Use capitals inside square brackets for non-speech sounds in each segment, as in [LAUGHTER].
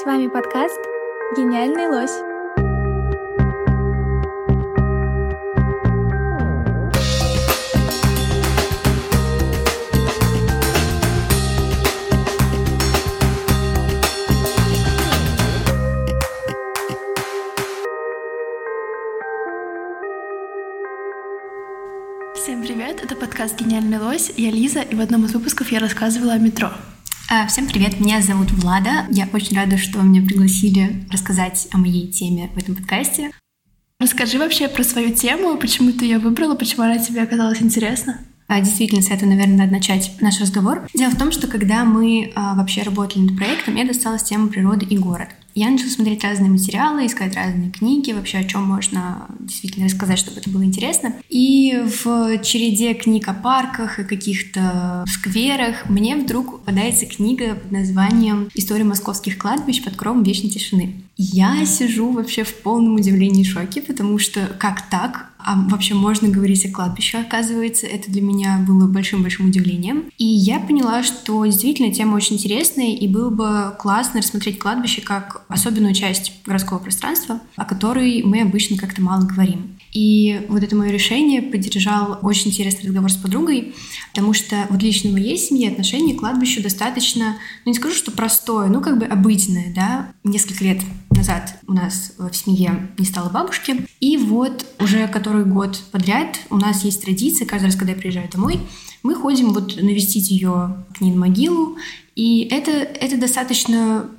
С вами подкаст «Гениальный лось». Всем привет, это подкаст «Гениальный лось». Я Лиза, и в одном из выпусков я рассказывала о метро. А, всем привет, меня зовут Влада. Я очень рада, что меня пригласили рассказать о моей теме в этом подкасте. Расскажи вообще про свою тему, почему ты ее выбрала, почему она тебе оказалась интересна. А, действительно, с этого, наверное, надо начать наш разговор. Дело в том, что когда мы а, вообще работали над проектом, мне досталась тема природы и город. Я начала смотреть разные материалы, искать разные книги, вообще о чем можно действительно рассказать, чтобы это было интересно. И в череде книг о парках и каких-то скверах мне вдруг попадается книга под названием «История московских кладбищ под кровом вечной тишины». Я сижу вообще в полном удивлении и шоке, потому что как так? А вообще можно говорить о кладбище, оказывается. Это для меня было большим-большим удивлением. И я поняла, что действительно тема очень интересная, и было бы классно рассмотреть кладбище как особенную часть городского пространства, о которой мы обычно как-то мало говорим. И вот это мое решение поддержал очень интересный разговор с подругой, потому что вот лично в моей семье отношение к кладбищу достаточно, ну не скажу, что простое, ну как бы обыденное, да. Несколько лет назад у нас в семье не стало бабушки, и вот уже который год подряд у нас есть традиция, каждый раз, когда я приезжаю домой, мы ходим вот навестить ее к ней на могилу, и это, это достаточно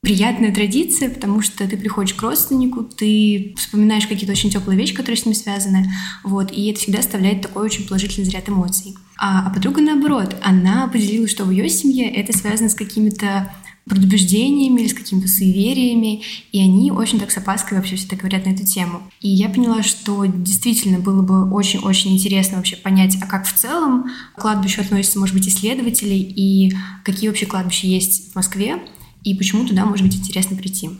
приятная традиция, потому что ты приходишь к родственнику, ты вспоминаешь какие-то очень теплые вещи, которые с ним связаны, вот, и это всегда оставляет такой очень положительный заряд эмоций. А, а подруга наоборот, она поделилась, что в ее семье это связано с какими-то предубеждениями или с какими-то суевериями, и они очень так с опаской вообще всегда говорят на эту тему. И я поняла, что действительно было бы очень-очень интересно вообще понять, а как в целом к кладбищу относятся, может быть, исследователи, и какие вообще кладбища есть в Москве, и почему туда может быть интересно прийти.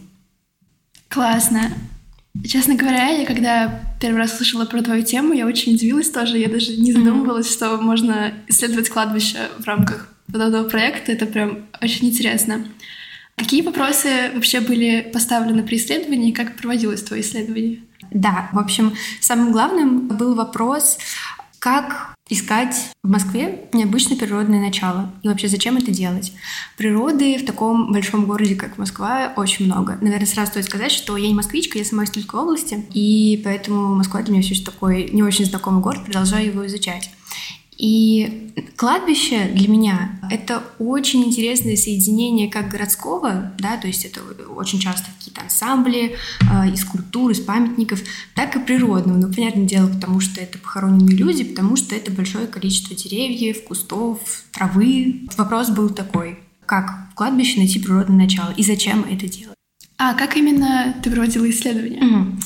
Классно. Честно говоря, я когда первый раз слышала про твою тему, я очень удивилась тоже. Я даже не задумывалась, mm-hmm. что можно исследовать кладбище в рамках подобного проекта. Это прям очень интересно. Какие вопросы вообще были поставлены при исследовании как проводилось твое исследование? Да, в общем, самым главным был вопрос, как искать в Москве необычное природное начало. И вообще, зачем это делать? Природы в таком большом городе, как Москва, очень много. Наверное, сразу стоит сказать, что я не москвичка, я сама из Тульской области, и поэтому Москва для меня все еще такой не очень знакомый город, продолжаю его изучать. И кладбище для меня — это очень интересное соединение как городского, да, то есть это очень часто какие-то ансамбли э, из культур, из памятников, так и природного. Ну, понятное дело, потому что это похороненные люди, потому что это большое количество деревьев, кустов, травы. Вопрос был такой, как в кладбище найти природное начало и зачем это делать? А как именно ты проводила исследование? Угу.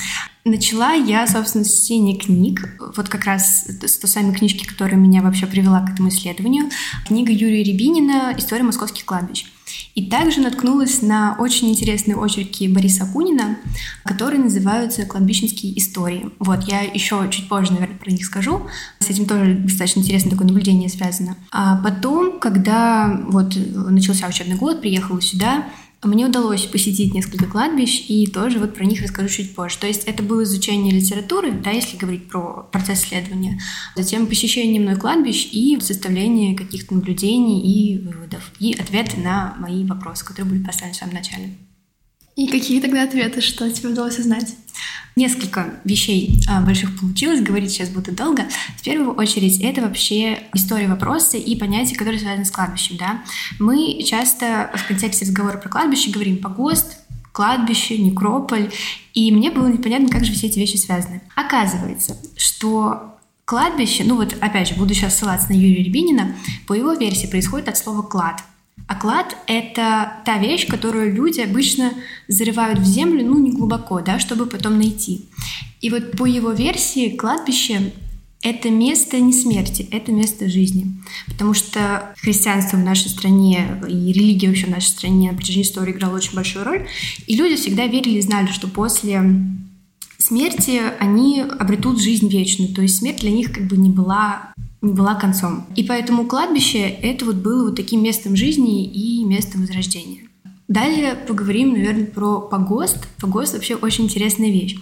Начала я, собственно, с чтения книг. Вот как раз с той самой книжки, которая меня вообще привела к этому исследованию. Книга Юрия Рябинина «История московских кладбищ». И также наткнулась на очень интересные очерки Бориса Акунина, которые называются «Кладбищенские истории». Вот, я еще чуть позже, наверное, про них скажу. С этим тоже достаточно интересное такое наблюдение связано. А потом, когда вот начался учебный год, приехала сюда, мне удалось посетить несколько кладбищ, и тоже вот про них расскажу чуть позже. То есть это было изучение литературы, да, если говорить про процесс исследования, затем посещение мной кладбищ и составление каких-то наблюдений и выводов, и ответы на мои вопросы, которые были поставлены в самом начале. И какие тогда ответы, что тебе удалось узнать? Несколько вещей а, больших получилось, говорить сейчас будет долго. В первую очередь, это вообще история вопроса и понятия, которые связаны с кладбищем. Да? Мы часто в контексте разговора про кладбище говорим погост, кладбище, некрополь, и мне было непонятно, как же все эти вещи связаны. Оказывается, что кладбище, ну вот опять же, буду сейчас ссылаться на Юрия Рябинина, по его версии происходит от слова «клад», Оклад — это та вещь, которую люди обычно зарывают в землю, ну, не глубоко, да, чтобы потом найти. И вот по его версии кладбище — это место не смерти, это место жизни. Потому что христианство в нашей стране и религия вообще в нашей стране на протяжении истории играла очень большую роль. И люди всегда верили и знали, что после смерти они обретут жизнь вечную. То есть смерть для них как бы не была была концом. И поэтому кладбище это вот было вот таким местом жизни и местом возрождения. Далее поговорим, наверное, про погост. Погост вообще очень интересная вещь.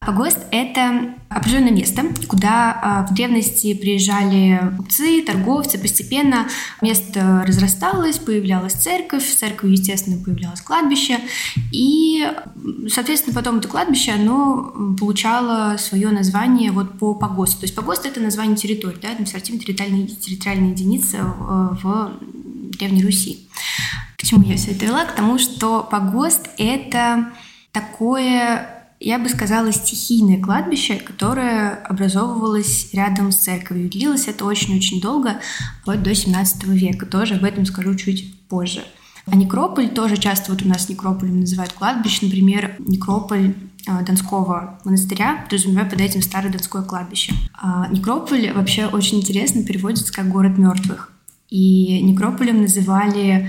Погост — это определенное место, куда а, в древности приезжали купцы, торговцы. Постепенно место разрасталось, появлялась церковь, в церкви, естественно, появлялось кладбище. И, соответственно, потом это кладбище, оно получало свое название вот по погосту. То есть погост — это название территории, да, административно-территориальная территориальная единица в, в Древней Руси. К чему я все это вела? К тому, что погост — это такое я бы сказала, стихийное кладбище, которое образовывалось рядом с церковью. Длилось это очень-очень долго, вплоть до 17 века. Тоже об этом скажу чуть позже. А некрополь тоже часто вот у нас некрополем называют кладбище. Например, некрополь э, Донского монастыря, подразумевая под этим старое Донское кладбище. А некрополь вообще очень интересно переводится как город мертвых. И некрополем называли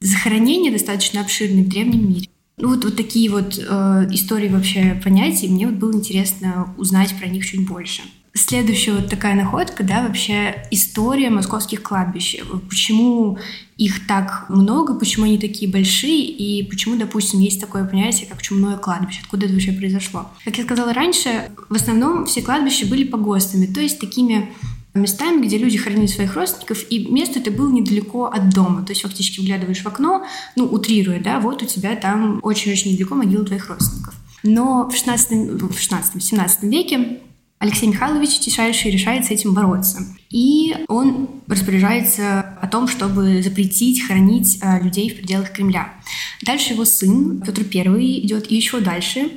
захоронения достаточно обширные в древнем мире. Ну вот, вот такие вот э, истории вообще понятий, мне вот было интересно узнать про них чуть больше. Следующая вот такая находка, да, вообще история московских кладбищ. Почему их так много, почему они такие большие, и почему, допустим, есть такое понятие, как чумное кладбище, откуда это вообще произошло. Как я сказала раньше, в основном все кладбища были погостами, то есть такими местами, где люди хоронили своих родственников, и место это было недалеко от дома. То есть фактически вглядываешь в окно, ну, утрируя, да, вот у тебя там очень-очень недалеко могила твоих родственников. Но в 16, в 16 17 веке Алексей Михайлович Тишайший решает с этим бороться. И он распоряжается о том, чтобы запретить хоронить а, людей в пределах Кремля. Дальше его сын Петр I идет еще дальше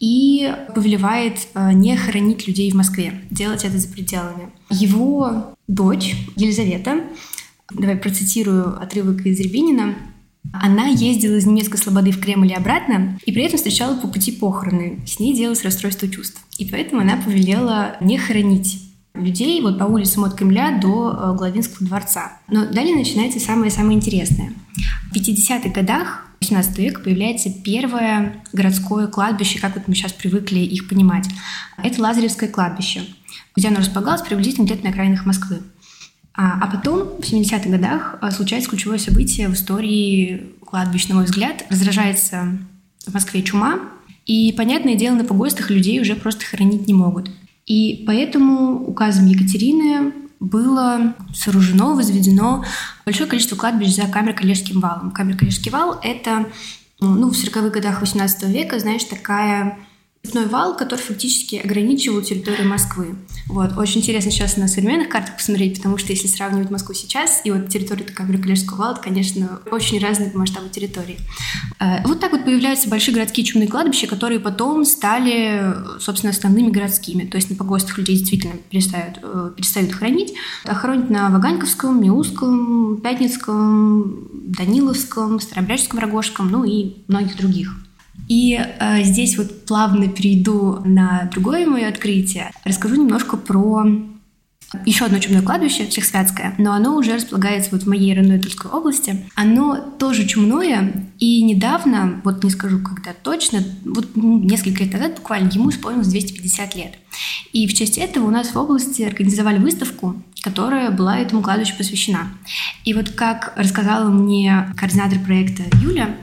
и повелевает э, не хоронить людей в Москве, делать это за пределами. Его дочь Елизавета, давай процитирую отрывок из Рябинина, она ездила из немецкой слободы в Кремль и обратно, и при этом встречала по пути похороны. С ней делалось расстройство чувств. И поэтому она повелела не хоронить людей вот по улицам от Кремля до э, Главинского дворца. Но далее начинается самое-самое интересное. В 50-х годах 18 века появляется первое городское кладбище, как вот мы сейчас привыкли их понимать. Это Лазаревское кладбище, где оно располагалось приблизительно где-то на окраинах Москвы. А, а потом, в 70-х годах, а, случается ключевое событие в истории кладбищ, на мой взгляд. Разражается в Москве чума, и, понятное дело, на погостах людей уже просто хоронить не могут. И поэтому указом Екатерины было сооружено, возведено большое количество кладбищ за Камер-Калежским валом. Камер-Калежский вал — это ну, в 40-х годах 18 века, знаешь, такая Цепной вал, который фактически ограничивал территорию Москвы. Вот. Очень интересно сейчас на современных картах посмотреть, потому что если сравнивать Москву сейчас и вот территорию такого Калежского вала, это, конечно, очень разные по масштабу территории. Э, вот так вот появляются большие городские чумные кладбища, которые потом стали, собственно, основными городскими. То есть на погостах людей действительно перестают, э, перестают хранить. А хоронят на Ваганьковском, Миусском, Пятницком, Даниловском, Старобряческом, Рогожском, ну и многих других. И э, здесь вот плавно перейду на другое мое открытие. Расскажу немножко про еще одно чумное кладбище, Чехсвятское, но оно уже располагается вот в моей родной Тульской области. Оно тоже чумное, и недавно, вот не скажу когда точно, вот несколько лет назад буквально ему исполнилось 250 лет. И в честь этого у нас в области организовали выставку, которая была этому кладбищу посвящена. И вот как рассказала мне координатор проекта Юля,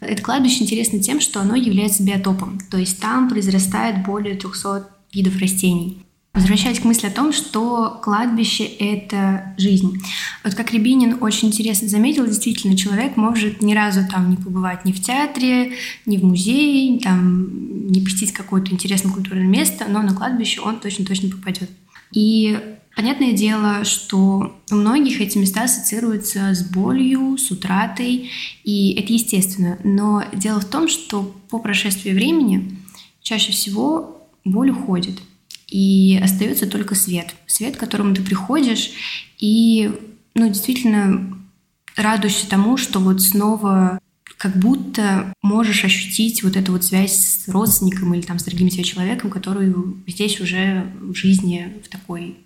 это кладбище интересно тем, что оно является биотопом, то есть там произрастает более 300 видов растений. Возвращаясь к мысли о том, что кладбище — это жизнь. Вот как Рябинин очень интересно заметил, действительно, человек может ни разу там не побывать ни в театре, ни в музее, там, не посетить какое-то интересное культурное место, но на кладбище он точно-точно попадет. И понятное дело, что у многих эти места ассоциируются с болью, с утратой, и это естественно. Но дело в том, что по прошествии времени чаще всего боль уходит — и остается только свет. Свет, к которому ты приходишь, и ну, действительно радуешься тому, что вот снова как будто можешь ощутить вот эту вот связь с родственником или там с дорогим тебе человеком, который здесь уже в жизни в такой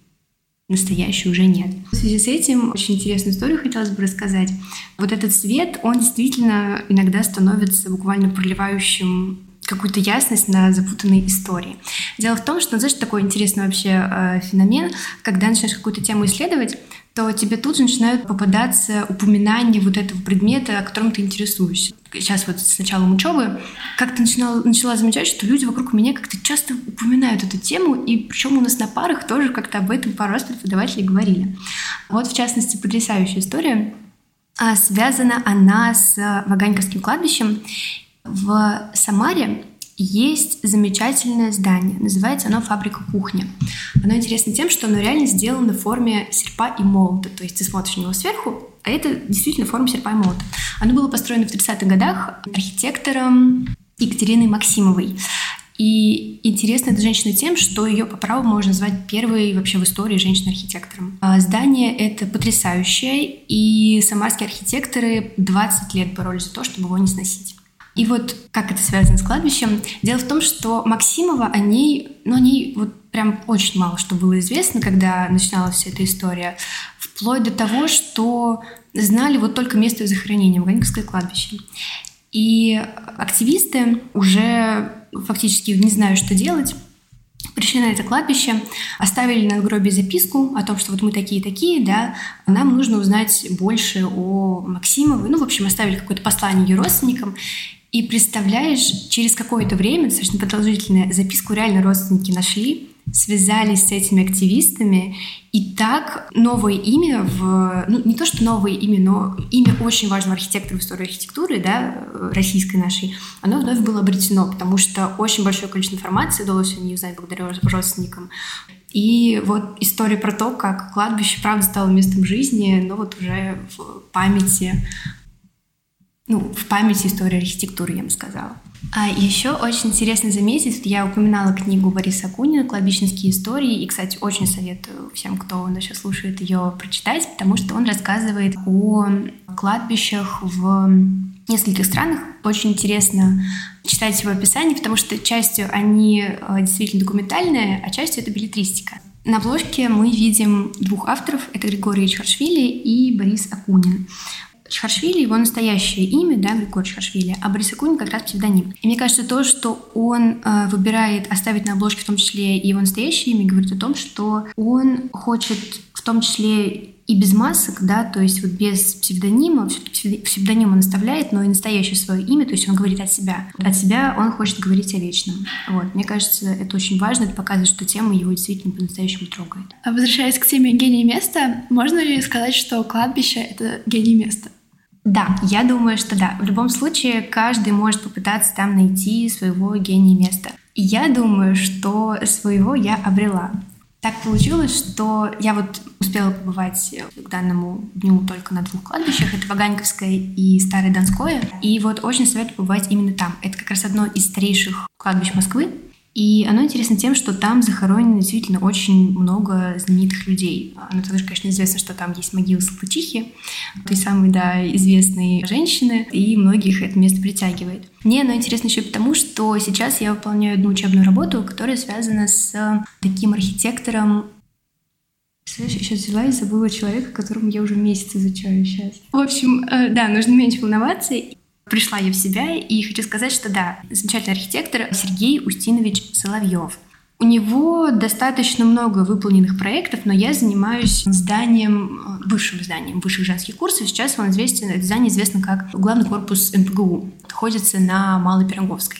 настоящей уже нет. В связи с этим очень интересную историю хотелось бы рассказать. Вот этот свет, он действительно иногда становится буквально проливающим какую-то ясность на запутанной истории. Дело в том, что, ну, знаешь, такой интересный вообще э, феномен, когда начинаешь какую-то тему исследовать, то тебе тут же начинают попадаться упоминания вот этого предмета, о котором ты интересуешься. Сейчас вот с началом учебы как-то начинала, начала замечать, что люди вокруг меня как-то часто упоминают эту тему, и причем у нас на парах тоже как-то об этом пару раз преподаватели говорили. Вот, в частности, потрясающая история. А, связана она с Ваганьковским кладбищем. В Самаре есть замечательное здание. Называется оно «Фабрика кухня». Оно интересно тем, что оно реально сделано в форме серпа и молота. То есть ты смотришь на него сверху, а это действительно форма серпа и молота. Оно было построено в 30-х годах архитектором Екатериной Максимовой. И интересна эта женщина тем, что ее по праву можно назвать первой вообще в истории женщиной-архитектором. А здание это потрясающее, и самарские архитекторы 20 лет боролись за то, чтобы его не сносить. И вот как это связано с кладбищем? Дело в том, что Максимова о ней, ну, о ней вот прям очень мало что было известно, когда начиналась вся эта история. Вплоть до того, что знали вот только место захоронения, Ваганьковское кладбище. И активисты уже фактически не знаю, что делать, пришли на это кладбище, оставили на гробе записку о том, что вот мы такие-такие, да, нам нужно узнать больше о Максимовой. Ну, в общем, оставили какое-то послание ее родственникам. И представляешь, через какое-то время, достаточно продолжительное, записку реально родственники нашли, связались с этими активистами, и так новое имя в... Ну, не то, что новое имя, но имя очень важного архитектора в истории архитектуры, да, российской нашей, оно вновь было обретено, потому что очень большое количество информации удалось о ней узнать благодаря родственникам. И вот история про то, как кладбище, правда, стало местом жизни, но вот уже в памяти ну, в памяти истории архитектуры, я бы сказала. А еще очень интересно заметить, я упоминала книгу Бориса Акунина «Кладбищенские истории», и, кстати, очень советую всем, кто сейчас слушает ее, прочитать, потому что он рассказывает о кладбищах в нескольких странах. Очень интересно читать его описание, потому что частью они э, действительно документальные, а частью это билетристика. На обложке мы видим двух авторов, это Григорий Чхаршвили и Борис Акунин. Чхаршвили, его настоящее имя, да, Григорий Чхаршвили, а Борис Акунин как раз псевдоним. И мне кажется, то, что он э, выбирает оставить на обложке в том числе и его настоящее имя, говорит о том, что он хочет в том числе и без масок, да, то есть вот без псевдонима, псевдоним он оставляет, но и настоящее свое имя, то есть он говорит от себя. От себя он хочет говорить о вечном. Вот. Мне кажется, это очень важно, это показывает, что тема его действительно по-настоящему трогает. А возвращаясь к теме гений места, можно ли сказать, что кладбище — это гений места? Да, я думаю, что да. В любом случае, каждый может попытаться там найти своего гения места. Я думаю, что своего я обрела. Так получилось, что я вот успела побывать к данному дню только на двух кладбищах. Это Ваганьковское и Старое Донское. И вот очень советую побывать именно там. Это как раз одно из старейших кладбищ Москвы. И оно интересно тем, что там захоронено действительно очень много знаменитых людей. Оно также, конечно, известно, что там есть могила Салтычихи, той самой, да, известной женщины, и многих это место притягивает. Мне оно интересно еще потому, что сейчас я выполняю одну учебную работу, которая связана с таким архитектором я сейчас взяла и забыла человека, которому я уже месяц изучаю сейчас. В общем, э, да, нужно меньше волноваться. Пришла я в себя и хочу сказать, что да, замечательный архитектор Сергей Устинович Соловьев. У него достаточно много выполненных проектов, но я занимаюсь зданием, э, высшим зданием высших женских курсов. Сейчас он известен, это здание известно как главный корпус МПГУ. Находится на Малой Пироговской.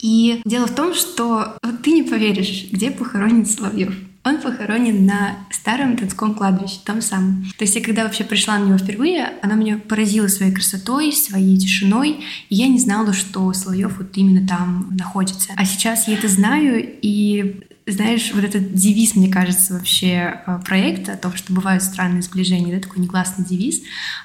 И дело в том, что вот ты не поверишь, где похоронен Соловьев. Он похоронен на старом Донском кладбище, том самом. То есть я когда вообще пришла на него впервые, она меня поразила своей красотой, своей тишиной, и я не знала, что Соловьев вот именно там находится. А сейчас я это знаю, и знаешь, вот этот девиз, мне кажется, вообще э, проекта, о том, что бывают странные сближения, да, такой негласный девиз,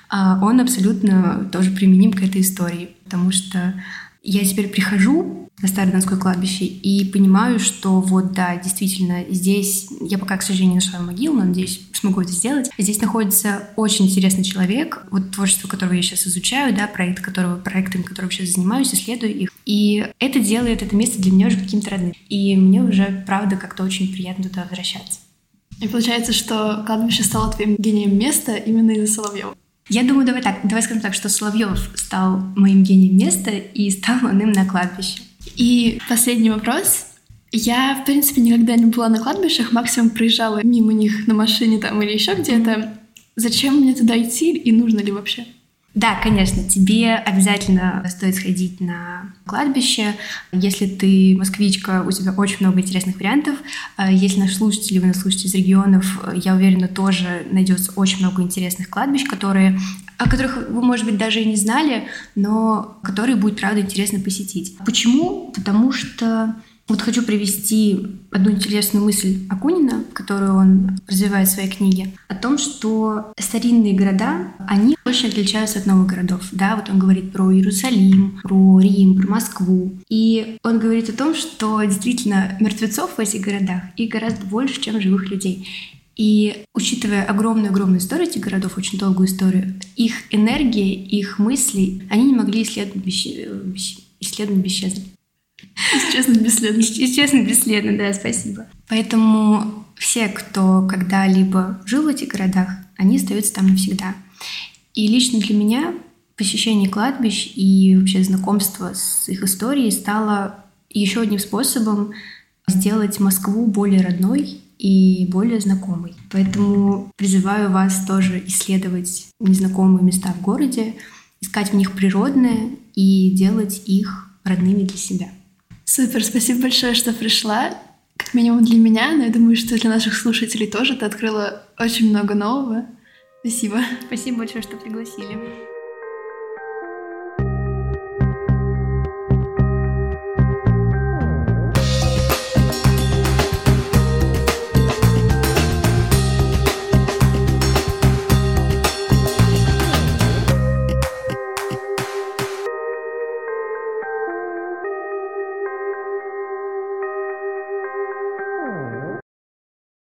а, он абсолютно тоже применим к этой истории, потому что я теперь прихожу на Старое Донское кладбище и понимаю, что вот да, действительно, здесь, я пока, к сожалению, не нашла могилу, но надеюсь, смогу это сделать. Здесь находится очень интересный человек, вот творчество которого я сейчас изучаю, да, проект которого, проектами которого сейчас занимаюсь, исследую их. И это делает это место для меня уже каким-то родным. И мне уже, правда, как-то очень приятно туда возвращаться. И получается, что кладбище стало твоим гением места именно из-за Соловьева. Я думаю, давай так, давай скажем так, что Соловьев стал моим гением места и стал [LAUGHS] он на кладбище. И последний вопрос. Я, в принципе, никогда не была на кладбищах, максимум проезжала мимо них на машине там или еще где-то. Зачем мне туда идти и нужно ли вообще? Да, конечно, тебе обязательно стоит сходить на кладбище. Если ты москвичка, у тебя очень много интересных вариантов. А если наши слушатели, вы нас слушаете из регионов, я уверена, тоже найдется очень много интересных кладбищ, которые о которых вы, может быть, даже и не знали, но которые будет, правда, интересно посетить. Почему? Потому что вот хочу привести одну интересную мысль Акунина, которую он развивает в своей книге, о том, что старинные города, они очень отличаются от новых городов. Да, вот он говорит про Иерусалим, про Рим, про Москву. И он говорит о том, что действительно мертвецов в этих городах их гораздо больше, чем живых людей. И учитывая огромную-огромную историю этих городов, очень долгую историю, их энергия, их мысли, они не могли исследовать, исследовать бесчестно. Исчезнуть бесследно. Исчезнуть бесследно, да, спасибо. Поэтому все, кто когда-либо жил в этих городах, они остаются там навсегда. И лично для меня посещение кладбищ и вообще знакомство с их историей стало еще одним способом сделать Москву более родной и более знакомой. Поэтому призываю вас тоже исследовать незнакомые места в городе, искать в них природное и делать их родными для себя. Супер, спасибо большое, что пришла. Как минимум для меня, но я думаю, что для наших слушателей тоже ты открыла очень много нового. Спасибо. Спасибо большое, что пригласили.